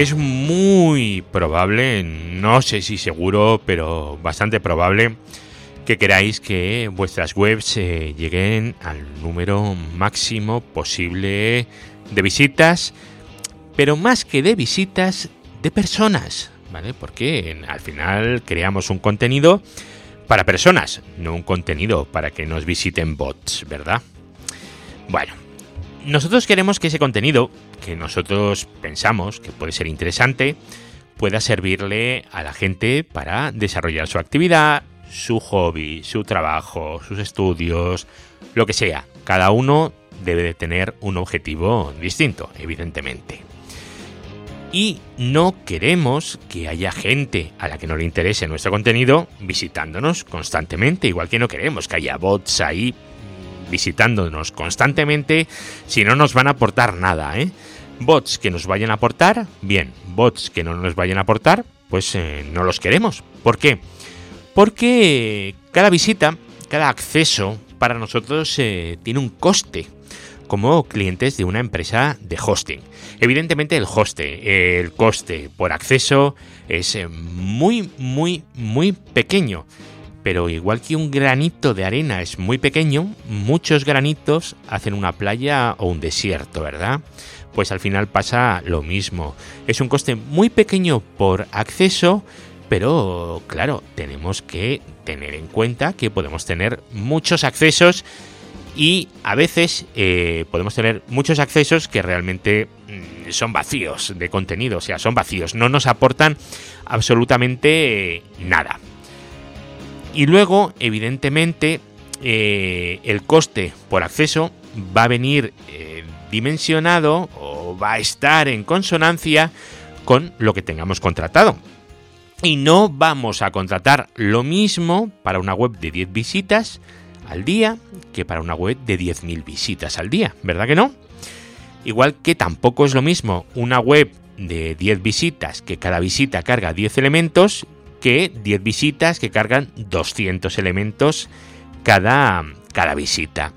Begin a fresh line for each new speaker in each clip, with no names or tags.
es muy probable, no sé si seguro, pero bastante probable que queráis que vuestras webs eh, lleguen al número máximo posible de visitas, pero más que de visitas, de personas, ¿vale? Porque al final creamos un contenido para personas, no un contenido para que nos visiten bots, ¿verdad? Bueno, nosotros queremos que ese contenido, que nosotros pensamos que puede ser interesante, pueda servirle a la gente para desarrollar su actividad, su hobby, su trabajo, sus estudios, lo que sea. Cada uno debe de tener un objetivo distinto, evidentemente. Y no queremos que haya gente a la que no le interese nuestro contenido visitándonos constantemente, igual que no queremos que haya bots ahí visitándonos constantemente si no nos van a aportar nada, ¿eh? Bots que nos vayan a aportar, bien, bots que no nos vayan a aportar, pues eh, no los queremos. ¿Por qué? Porque cada visita, cada acceso para nosotros eh, tiene un coste como clientes de una empresa de hosting. Evidentemente el hoste, el coste por acceso es eh, muy, muy, muy pequeño. Pero igual que un granito de arena es muy pequeño, muchos granitos hacen una playa o un desierto, ¿verdad? Pues al final pasa lo mismo. Es un coste muy pequeño por acceso, pero claro, tenemos que tener en cuenta que podemos tener muchos accesos y a veces eh, podemos tener muchos accesos que realmente mm, son vacíos de contenido, o sea, son vacíos, no nos aportan absolutamente nada. Y luego, evidentemente, eh, el coste por acceso va a venir eh, dimensionado o va a estar en consonancia con lo que tengamos contratado. Y no vamos a contratar lo mismo para una web de 10 visitas al día que para una web de 10.000 visitas al día, ¿verdad que no? Igual que tampoco es lo mismo una web de 10 visitas que cada visita carga 10 elementos que 10 visitas que cargan 200 elementos cada, cada visita.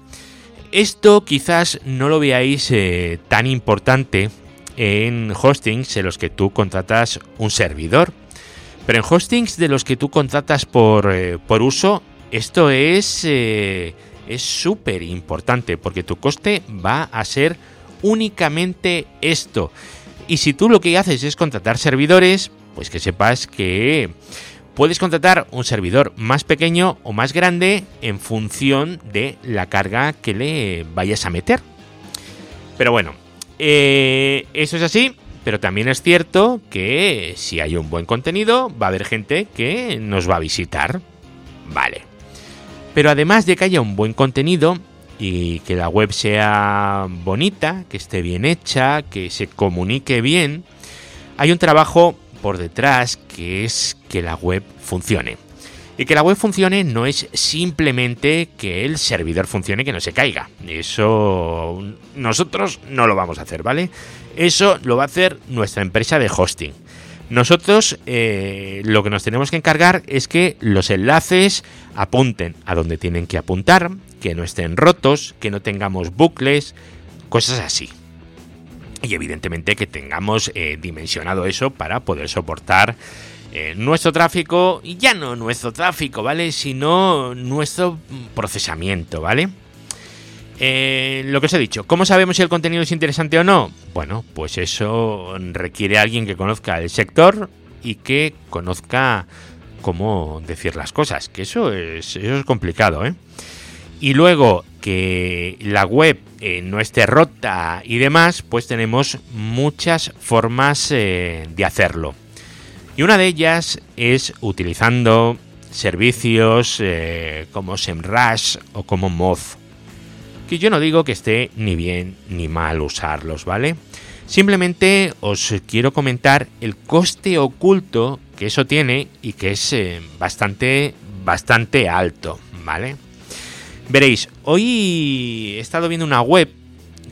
Esto quizás no lo veáis eh, tan importante en hostings en los que tú contratas un servidor pero en hostings de los que tú contratas por, eh, por uso, esto es eh, es súper importante porque tu coste va a ser únicamente esto. Y si tú lo que haces es contratar servidores, pues que sepas que puedes contratar un servidor más pequeño o más grande en función de la carga que le vayas a meter. Pero bueno, eh, eso es así. Pero también es cierto que si hay un buen contenido, va a haber gente que nos va a visitar. Vale. Pero además de que haya un buen contenido y que la web sea bonita, que esté bien hecha, que se comunique bien, hay un trabajo por detrás que es que la web funcione. Y que la web funcione no es simplemente que el servidor funcione, que no se caiga. Eso nosotros no lo vamos a hacer, ¿vale? Eso lo va a hacer nuestra empresa de hosting. Nosotros eh, lo que nos tenemos que encargar es que los enlaces apunten a donde tienen que apuntar, que no estén rotos, que no tengamos bucles, cosas así. Y evidentemente que tengamos eh, dimensionado eso para poder soportar eh, nuestro tráfico, y ya no nuestro tráfico, ¿vale? Sino nuestro procesamiento, ¿vale? Eh, lo que os he dicho, ¿cómo sabemos si el contenido es interesante o no? Bueno, pues eso requiere a alguien que conozca el sector y que conozca cómo decir las cosas, que eso es, eso es complicado, ¿eh? Y luego que la web eh, no esté rota y demás, pues tenemos muchas formas de hacerlo. Y una de ellas es utilizando servicios eh, como SEMrush o como Moz. Que yo no digo que esté ni bien ni mal usarlos, ¿vale? Simplemente os quiero comentar el coste oculto que eso tiene y que es eh, bastante, bastante alto, ¿vale? Veréis, hoy he estado viendo una web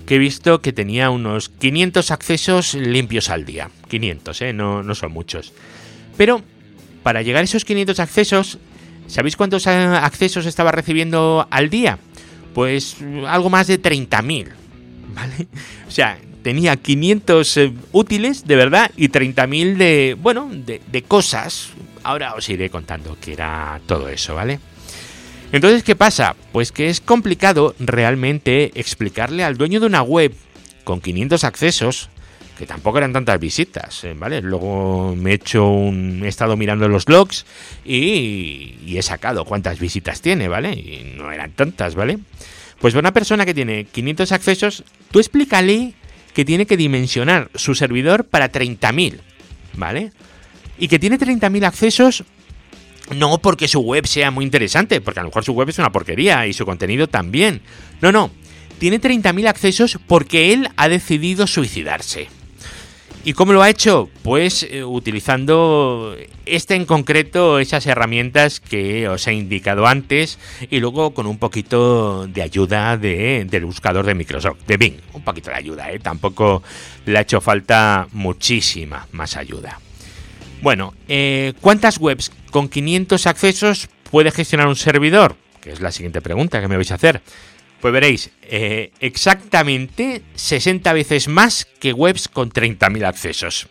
que he visto que tenía unos 500 accesos limpios al día. 500, ¿eh? No, no son muchos. Pero para llegar a esos 500 accesos, ¿sabéis cuántos eh, accesos estaba recibiendo al día? Pues algo más de 30.000. ¿Vale? O sea, tenía 500 eh, útiles de verdad y 30.000 de, bueno, de, de cosas. Ahora os iré contando qué era todo eso, ¿vale? Entonces, ¿qué pasa? Pues que es complicado realmente explicarle al dueño de una web con 500 accesos, que tampoco eran tantas visitas, ¿eh? ¿vale? Luego me he hecho un... he estado mirando los logs y, y he sacado cuántas visitas tiene, ¿vale? Y no eran tantas, ¿vale? Pues una persona que tiene 500 accesos, tú explícale que tiene que dimensionar su servidor para 30.000, ¿vale? Y que tiene 30.000 accesos no porque su web sea muy interesante, porque a lo mejor su web es una porquería y su contenido también. No, no. Tiene 30.000 accesos porque él ha decidido suicidarse. ¿Y cómo lo ha hecho? Pues eh, utilizando este en concreto, esas herramientas que os he indicado antes y luego con un poquito de ayuda de, del buscador de Microsoft, de Bing. Un poquito de ayuda, ¿eh? Tampoco le ha hecho falta muchísima más ayuda. Bueno, eh, ¿cuántas webs con 500 accesos puede gestionar un servidor? Que es la siguiente pregunta que me vais a hacer. Pues veréis, eh, exactamente 60 veces más que webs con 30.000 accesos.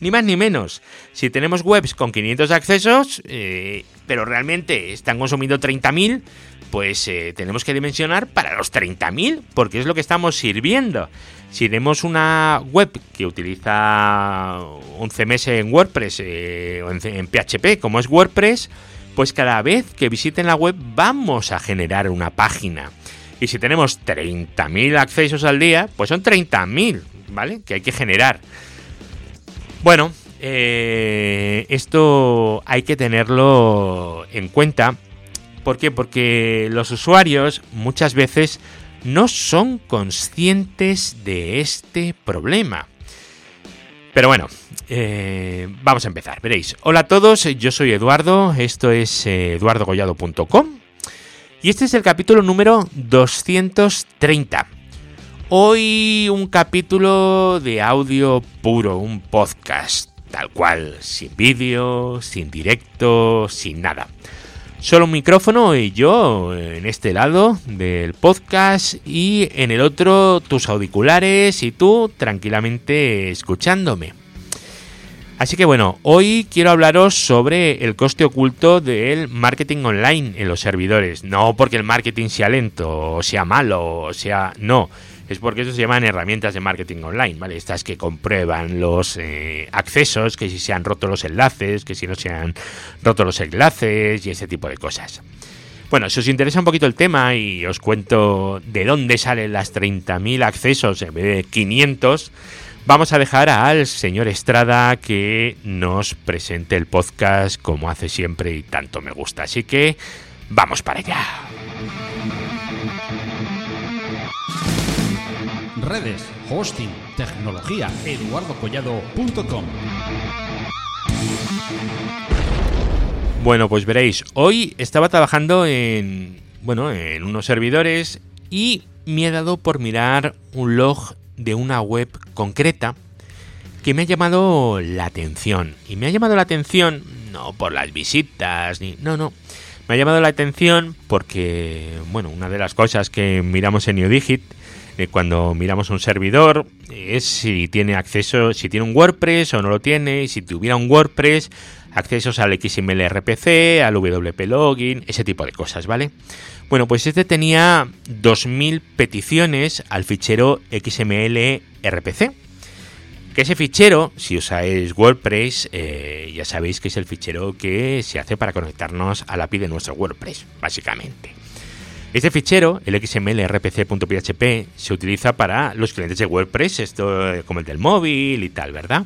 Ni más ni menos. Si tenemos webs con 500 accesos, eh, pero realmente están consumiendo 30.000, pues eh, tenemos que dimensionar para los 30.000, porque es lo que estamos sirviendo. Si tenemos una web que utiliza un CMS en WordPress eh, o en, PHP, como es WordPress, pues cada vez que visiten la web vamos a generar una página. Y si tenemos 30.000 accesos al día, pues son 30.000, ¿vale? Que hay que generar. Bueno, eh, esto hay que tenerlo en cuenta. ¿Por qué? Porque los usuarios muchas veces no son conscientes de este problema. Pero bueno, eh, vamos a empezar, veréis. Hola a todos, yo soy Eduardo, esto es eh, eduardogollado.com y este es el capítulo número 230. Hoy un capítulo de audio puro, un podcast, tal cual, sin vídeo, sin directo, sin nada. Solo un micrófono y yo en este lado del podcast y en el otro tus auriculares y tú tranquilamente escuchándome. Así que bueno, hoy quiero hablaros sobre el coste oculto del marketing online en los servidores. No porque el marketing sea lento o sea malo o sea... No, es porque eso se llaman herramientas de marketing online, ¿vale? Estas que comprueban los eh, accesos, que si se han roto los enlaces, que si no se han roto los enlaces y ese tipo de cosas. Bueno, si os interesa un poquito el tema y os cuento de dónde salen las 30.000 accesos en vez de 500, vamos a dejar al señor Estrada que nos presente el podcast como hace siempre y tanto me gusta. Así que vamos para allá.
Redes, hosting, tecnología, eduardocollado.com.
Bueno, pues veréis, hoy estaba trabajando en, bueno, en unos servidores y me ha dado por mirar un log de una web concreta que me ha llamado la atención. Y me ha llamado la atención no por las visitas, ni... No, no. Me ha llamado la atención porque, bueno, una de las cosas que miramos en NewDigit cuando miramos un servidor es si tiene acceso, si tiene un WordPress o no lo tiene, si tuviera un WordPress, accesos al XML RPC, al WP Login, ese tipo de cosas, ¿vale? Bueno, pues este tenía 2000 peticiones al fichero XML RPC. Que ese fichero, si usáis WordPress, eh, ya sabéis que es el fichero que se hace para conectarnos a la API de nuestro WordPress, básicamente. Este fichero, el XML rpc.php, se utiliza para los clientes de WordPress, esto eh, como el del móvil y tal, ¿verdad?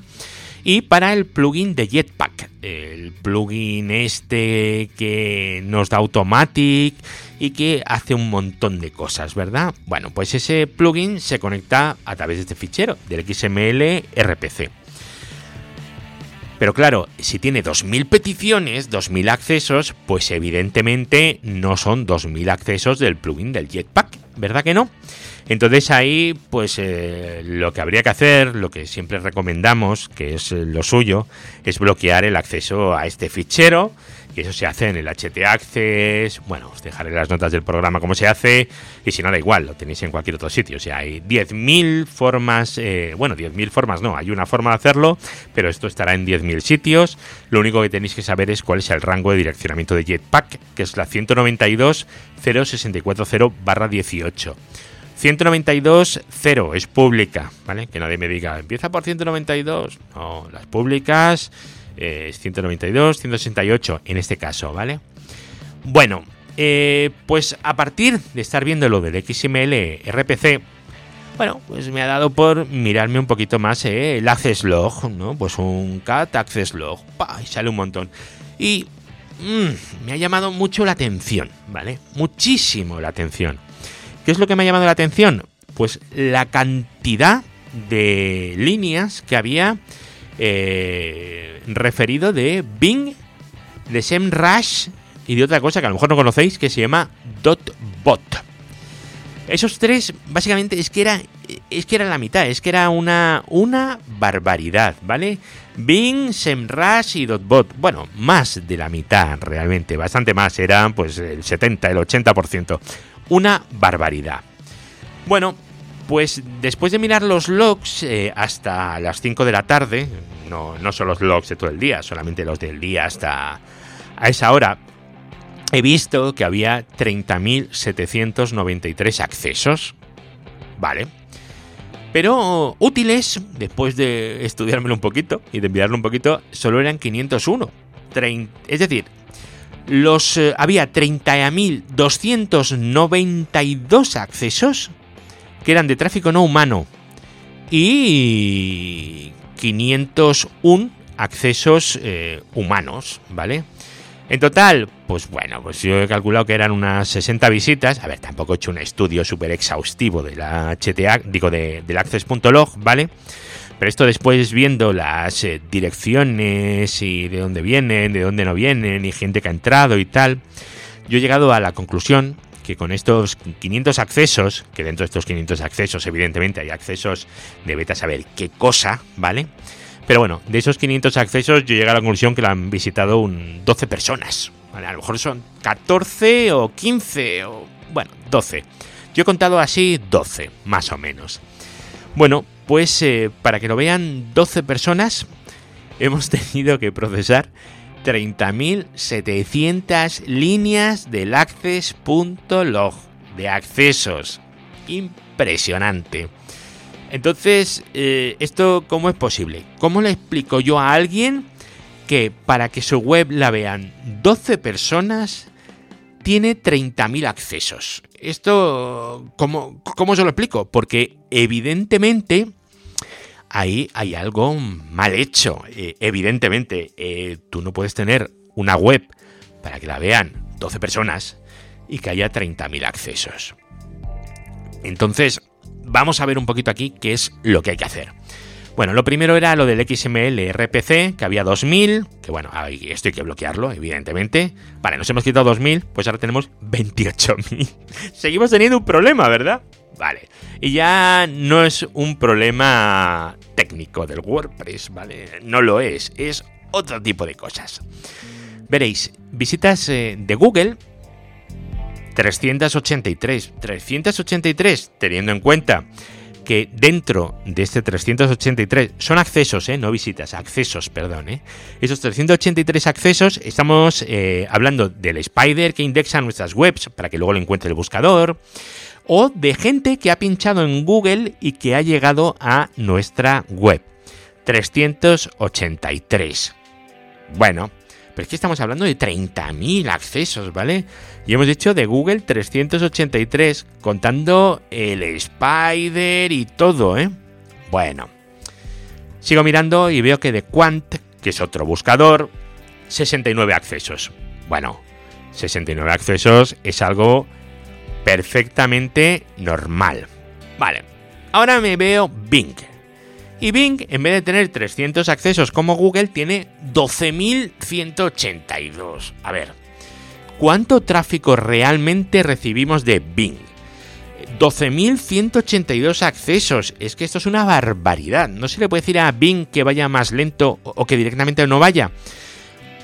Y para el plugin de Jetpack, el plugin este que nos da Automatic y que hace un montón de cosas, ¿verdad? Bueno, pues ese plugin se conecta a través de este fichero, del XML RPC. Pero claro, si tiene 2.000 peticiones, 2.000 accesos, pues evidentemente no son 2.000 accesos del plugin del Jetpack, ¿verdad que no? Entonces ahí, pues eh, lo que habría que hacer, lo que siempre recomendamos, que es lo suyo, es bloquear el acceso a este fichero Y eso se hace en el HT Access. Bueno, os dejaré las notas del programa cómo se hace. Y si no, da igual, lo tenéis en cualquier otro sitio. O sea, hay 10.000 formas. Eh, bueno, 10.000 formas no, hay una forma de hacerlo, pero esto estará en 10.000 sitios. Lo único que tenéis que saber es cuál es el rango de direccionamiento de Jetpack, que es la 192.064.0/18. 192.0 es pública, ¿vale? Que nadie me diga, empieza por 192. No, las públicas es 192, 168 en este caso, ¿vale? Bueno, eh, pues a partir de estar viendo lo del XML RPC, bueno, pues me ha dado por mirarme un poquito más eh, el access log, ¿no? Pues un cat access log, y sale un montón. Y mm, me ha llamado mucho la atención, ¿vale? Muchísimo la atención. ¿Qué es lo que me ha llamado la atención? Pues la cantidad de líneas que había eh, referido de Bing, de SEMrush y de otra cosa que a lo mejor no conocéis que se llama .bot. Esos tres, básicamente, es que era, es que era la mitad, es que era una, una barbaridad, ¿vale? Bing, SEMrush y .bot. Bueno, más de la mitad realmente, bastante más, eran pues el 70, el 80% una barbaridad. Bueno, pues después de mirar los logs eh, hasta las 5 de la tarde, no, no son los logs de todo el día, solamente los del día hasta a esa hora, he visto que había 30.793 accesos. Vale. Pero útiles, después de estudiármelo un poquito y de enviarlo un poquito, solo eran 501. es decir, los eh, había 30.292 accesos que eran de tráfico no humano y 501 accesos eh, humanos, ¿vale? En total, pues bueno, pues yo he calculado que eran unas 60 visitas. A ver, tampoco he hecho un estudio súper exhaustivo de la HTA, digo, de, del access.log, ¿vale? Pero esto después viendo las eh, direcciones y de dónde vienen, de dónde no vienen, y gente que ha entrado y tal, yo he llegado a la conclusión que con estos 500 accesos, que dentro de estos 500 accesos evidentemente hay accesos de beta a saber qué cosa, ¿vale? Pero bueno, de esos 500 accesos yo llegué a la conclusión que lo han visitado un 12 personas. A lo mejor son 14 o 15 o... bueno, 12. Yo he contado así 12, más o menos. Bueno, pues eh, para que lo vean 12 personas, hemos tenido que procesar 30.700 líneas del access.log de accesos. Impresionante. Entonces, eh, ¿esto cómo es posible? ¿Cómo le explico yo a alguien que para que su web la vean 12 personas tiene 30.000 accesos? Esto, ¿cómo, ¿cómo se lo explico? Porque evidentemente ahí hay algo mal hecho. Eh, evidentemente, eh, tú no puedes tener una web para que la vean 12 personas y que haya 30.000 accesos. Entonces, vamos a ver un poquito aquí qué es lo que hay que hacer. Bueno, lo primero era lo del XML RPC, que había 2000, que bueno, esto hay que bloquearlo, evidentemente. Vale, nos hemos quitado 2000, pues ahora tenemos 28.000. Seguimos teniendo un problema, ¿verdad? Vale. Y ya no es un problema técnico del WordPress, ¿vale? No lo es, es otro tipo de cosas. Veréis, visitas eh, de Google 383. 383, teniendo en cuenta que dentro de este 383 son accesos, ¿eh? no visitas, accesos, perdón. ¿eh? Esos 383 accesos estamos eh, hablando del spider que indexa nuestras webs para que luego lo encuentre el buscador o de gente que ha pinchado en Google y que ha llegado a nuestra web. 383. Bueno, pero es que estamos hablando de 30.000 accesos, ¿vale? Y hemos dicho de Google 383, contando el Spider y todo, ¿eh? Bueno, sigo mirando y veo que de Quant, que es otro buscador, 69 accesos. Bueno, 69 accesos es algo perfectamente normal. Vale, ahora me veo Bing. Y Bing, en vez de tener 300 accesos como Google, tiene 12.182. A ver, ¿cuánto tráfico realmente recibimos de Bing? 12.182 accesos. Es que esto es una barbaridad. No se le puede decir a Bing que vaya más lento o que directamente no vaya.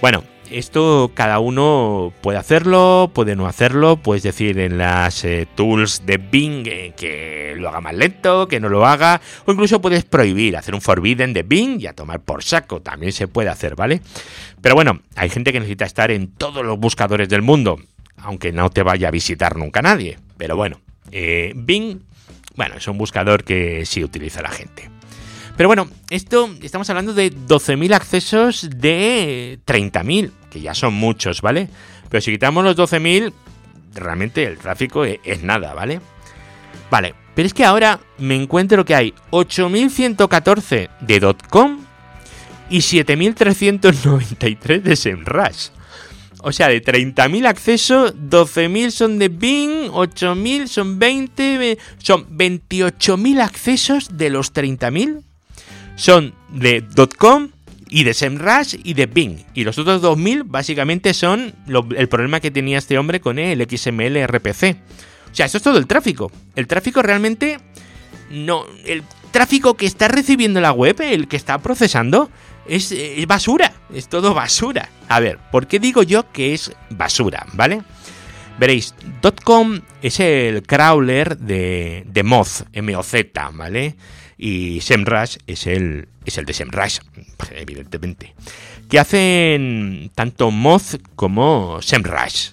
Bueno, esto cada uno puede hacerlo, puede no hacerlo, puedes decir en las eh, tools de Bing eh, que lo haga más lento, que no lo haga, o incluso puedes prohibir hacer un forbidden de Bing y a tomar por saco, también se puede hacer, ¿vale? Pero bueno, hay gente que necesita estar en todos los buscadores del mundo, aunque no te vaya a visitar nunca nadie, pero bueno, eh, Bing, bueno, es un buscador que sí utiliza la gente. Pero bueno, esto estamos hablando de 12.000 accesos de 30.000, que ya son muchos, ¿vale? Pero si quitamos los 12.000, realmente el tráfico e-, es, nada, ¿vale? Vale, pero es que ahora me encuentro que hay 8.114 de .com y 7.393 de SEMrush. O sea, de 30.000 accesos, 12.000 son de Bing, 8.000 son 20, son 28.000 accesos de los 30.000 son de .com y de SEMrush y de Bing. Y los otros 2000 básicamente son el problema que tenía este hombre con el XML RPC. O sea, eso es todo el tráfico. El tráfico realmente no... El tráfico que está recibiendo la web, el que está procesando, es, basura. Es todo basura. A ver, ¿por qué digo yo que es basura? ¿Vale? Veréis, .com es el crawler de, de Moz, M-O-Z, ¿vale? Y SEMrush es el, es el de SEMrush, evidentemente. Que hacen tanto Moz como SEMrush.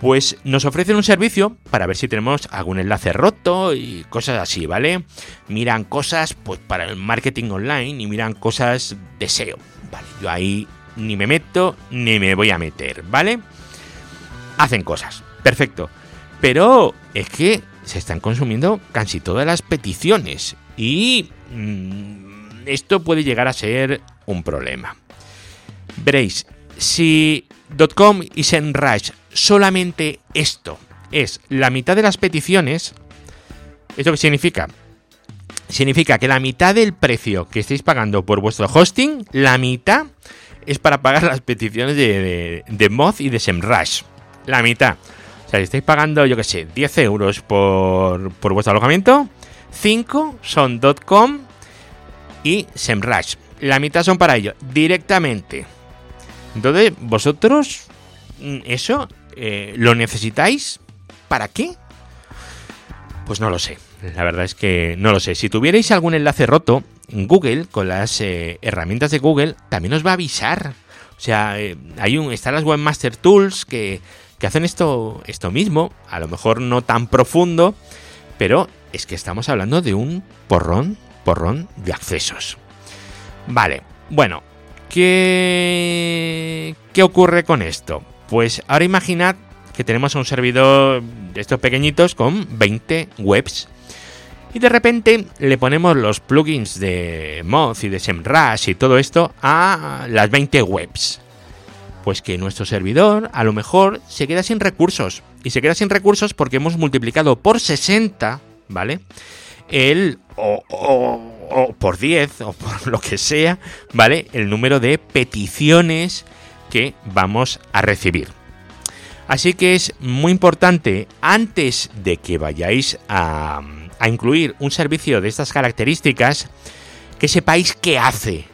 Pues nos ofrecen un servicio para ver si tenemos algún enlace roto y cosas así, ¿vale? Miran cosas pues para el marketing online y miran cosas de SEO. Vale, yo ahí ni me meto ni me voy a meter, ¿vale? Hacen cosas, perfecto. Pero es que se están consumiendo casi todas las peticiones y mm, esto puede llegar a ser un problema. Veréis, si .com y SEMrush solamente esto es la mitad de las peticiones, ¿esto qué significa? Significa que la mitad del precio que estáis pagando por vuestro hosting, la mitad es para pagar las peticiones de, de, Moz y de SEMrush. La mitad. O sea, si estáis pagando, yo qué sé, 10 euros por, por vuestro alojamiento, 5 son .com y SEMrush. La mitad son para ello, directamente. Entonces, vosotros, mm, eso, eh, ¿lo necesitáis? ¿Para qué? Pues no lo sé. La verdad es que no lo sé. Si tuvierais algún enlace roto, Google, con las eh, herramientas de Google, también os va a avisar. O sea, eh, hay un, están las Webmaster Tools que, que hacen esto, esto mismo, a lo mejor no tan profundo, pero es que estamos hablando de un porrón, porrón de accesos. Vale, bueno, ¿qué, ¿qué ocurre con esto? Pues ahora imaginad que tenemos un servidor de estos pequeñitos con 20 webs. Y de repente le ponemos los plugins de Moz y de SEMrush y todo esto a las 20 webs. Pues que nuestro servidor a lo mejor se queda sin recursos. Y se queda sin recursos porque hemos multiplicado por 60 ¿vale? El, o, por 10 o por lo que sea, ¿vale? El número de peticiones que vamos a recibir. Así que es muy importante, antes de que vayáis a, a incluir un servicio de estas características, que sepáis qué hace,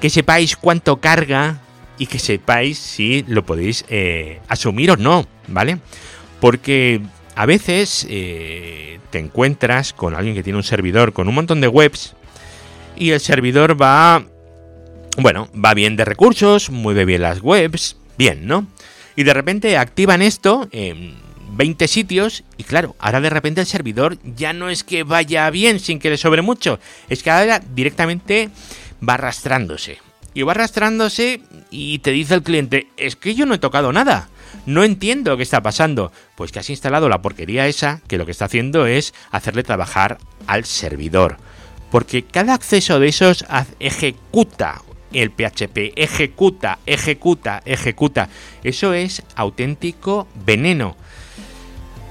que sepáis cuánto carga y que sepáis si lo podéis eh, asumir o no, ¿vale? Porque a veces eh, te encuentras con alguien que tiene un servidor con un montón de webs y el servidor va, bueno, va bien de recursos, mueve bien las webs, bien, ¿no? Y de repente activan esto en 20 sitios y claro, ahora de repente el servidor ya no es que vaya bien sin que le sobre mucho, es que ahora directamente va arrastrándose. Y va arrastrándose y te dice el cliente, es que yo no he tocado nada. No entiendo qué está pasando. Pues que has instalado la porquería esa, que lo que está haciendo es hacerle trabajar al servidor. Porque cada acceso de esos ejecuta el PHP, ejecuta, ejecuta, ejecuta. Eso es auténtico veneno.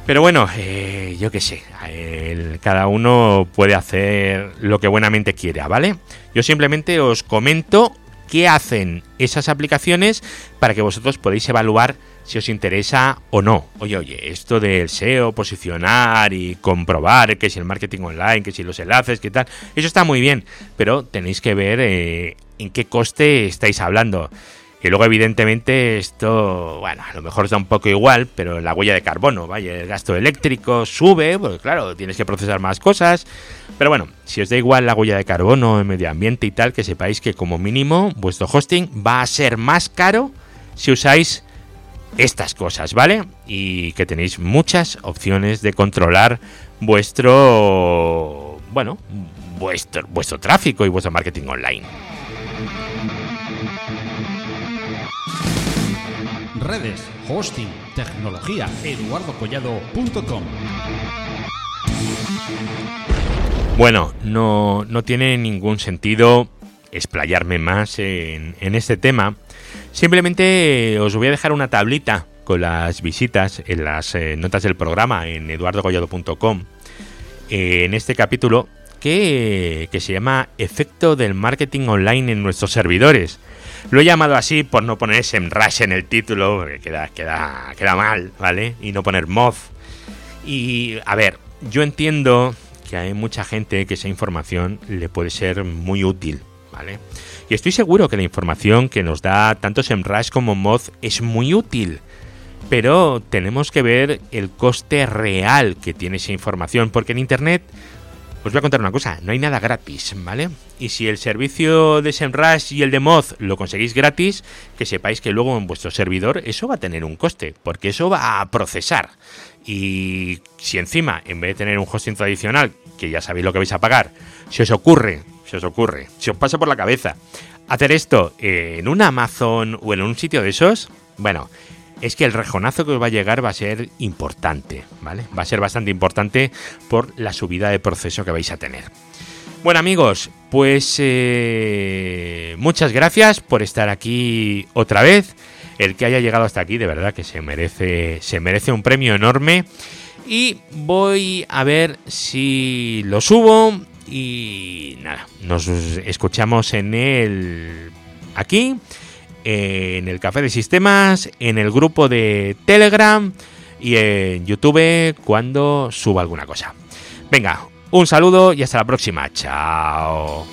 Pero bueno, eh, yo qué sé, cada uno puede hacer lo que buenamente quiera, ¿vale? Yo simplemente os comento qué hacen esas aplicaciones para que vosotros podáis evaluar si os interesa o no. Oye, oye, esto del SEO, posicionar y comprobar que si el marketing online, que si los enlaces, que tal, eso está muy bien, pero tenéis que ver eh, en qué coste estáis hablando. Y luego, evidentemente, esto, bueno, a lo mejor está un poco igual, pero la huella de carbono, vaya, el gasto eléctrico sube, porque claro, tienes que procesar más cosas. Pero bueno, si os da igual la huella de carbono, el medio ambiente y tal, que sepáis que como mínimo vuestro hosting va a ser más caro si usáis estas cosas, ¿vale? Y que tenéis muchas opciones de controlar vuestro, bueno, vuestro, vuestro tráfico y vuestro marketing online.
Redes, hosting, tecnología, eduardocollado.com.
Bueno, no, no tiene ningún sentido explayarme más en, en este tema. Simplemente os voy a dejar una tablita con las visitas en las eh, notas del programa en eduardocollado.com eh, en este capítulo que, que se llama Efecto del marketing online en nuestros servidores. Lo he llamado así por no poner SEMrush en el título, porque queda, queda, queda mal, ¿vale? Y no poner Moz. Y a ver, yo entiendo que hay mucha gente que esa información le puede ser muy útil, ¿vale? Y estoy seguro que la información que nos da tanto SEMrush como Moz es muy útil. Pero tenemos que ver el coste real que tiene esa información, porque en Internet os voy a contar una cosa, no hay nada gratis, ¿vale? Y si el servicio de SEMrush y el de Moz lo conseguís gratis, que sepáis que luego en vuestro servidor eso va a tener un coste, porque eso va a procesar. Y si encima, en vez de tener un hosting tradicional, que ya sabéis lo que vais a pagar, si os ocurre, si os ocurre, si os pasa por la cabeza hacer esto en un Amazon o en un sitio de esos, bueno, es que el rejonazo que os va a llegar va a ser importante, ¿vale? Va a ser bastante importante por la subida de proceso que vais a tener. Bueno amigos, pues eh, muchas gracias por estar aquí otra vez. El que haya llegado hasta aquí, de verdad que se merece, se merece un premio enorme. Y voy a ver si lo subo. Y nada, nos escuchamos en el aquí en el Café de Sistemas, en el grupo de Telegram y en YouTube cuando suba alguna cosa. Venga, un saludo y hasta la próxima. Chao.